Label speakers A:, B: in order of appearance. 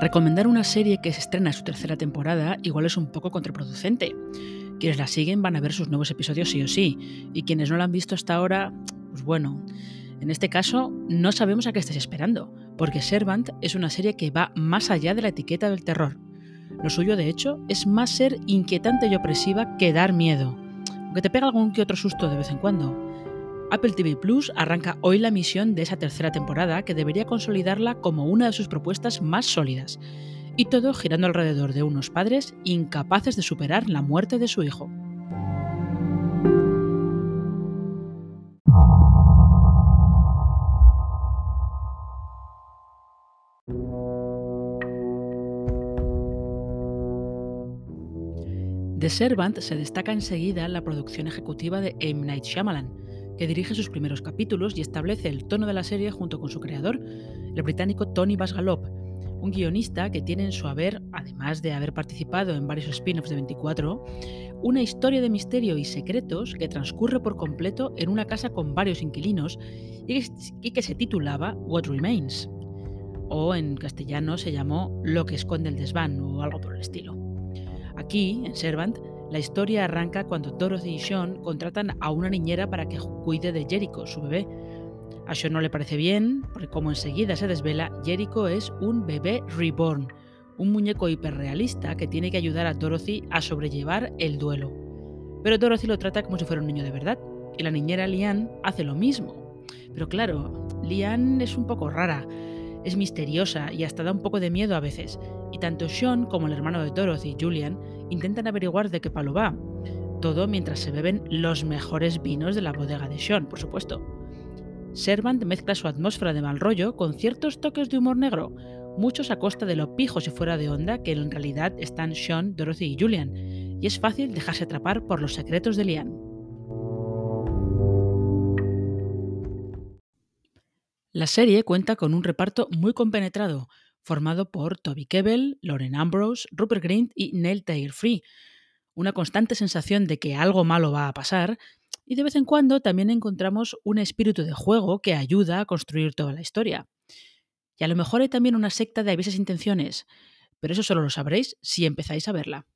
A: Recomendar una serie que se estrena en su tercera temporada igual es un poco contraproducente. Quienes la siguen van a ver sus nuevos episodios sí o sí, y quienes no la han visto hasta ahora, pues bueno, en este caso no sabemos a qué estés esperando, porque Servant es una serie que va más allá de la etiqueta del terror. Lo suyo, de hecho, es más ser inquietante y opresiva que dar miedo, aunque te pega algún que otro susto de vez en cuando. Apple TV Plus arranca hoy la misión de esa tercera temporada que debería consolidarla como una de sus propuestas más sólidas, y todo girando alrededor de unos padres incapaces de superar la muerte de su hijo. De Servant se destaca enseguida la producción ejecutiva de M. Night Shyamalan, que dirige sus primeros capítulos y establece el tono de la serie junto con su creador, el británico Tony Basgalop, un guionista que tiene en su haber, además de haber participado en varios spin-offs de 24, una historia de misterio y secretos que transcurre por completo en una casa con varios inquilinos y que se titulaba What Remains, o en castellano se llamó Lo que esconde el desván o algo por el estilo. Aquí, en Servant, la historia arranca cuando Dorothy y Sean contratan a una niñera para que cuide de Jericho, su bebé. A Sean no le parece bien, porque como enseguida se desvela, Jericho es un bebé reborn, un muñeco hiperrealista que tiene que ayudar a Dorothy a sobrellevar el duelo. Pero Dorothy lo trata como si fuera un niño de verdad, y la niñera Lian hace lo mismo. Pero claro, Lian es un poco rara, es misteriosa y hasta da un poco de miedo a veces, y tanto Sean como el hermano de Dorothy, Julian, intentan averiguar de qué palo va. Todo mientras se beben los mejores vinos de la bodega de Sean, por supuesto. Servant mezcla su atmósfera de mal rollo con ciertos toques de humor negro, muchos a costa de lo pijos y fuera de onda que en realidad están Sean, Dorothy y Julian, y es fácil dejarse atrapar por los secretos de Lian. La serie cuenta con un reparto muy compenetrado, formado por Toby Kebbell, Lauren Ambrose, Rupert Grint y Neil Taylor Free. Una constante sensación de que algo malo va a pasar y de vez en cuando también encontramos un espíritu de juego que ayuda a construir toda la historia. Y a lo mejor hay también una secta de avisas intenciones, pero eso solo lo sabréis si empezáis a verla.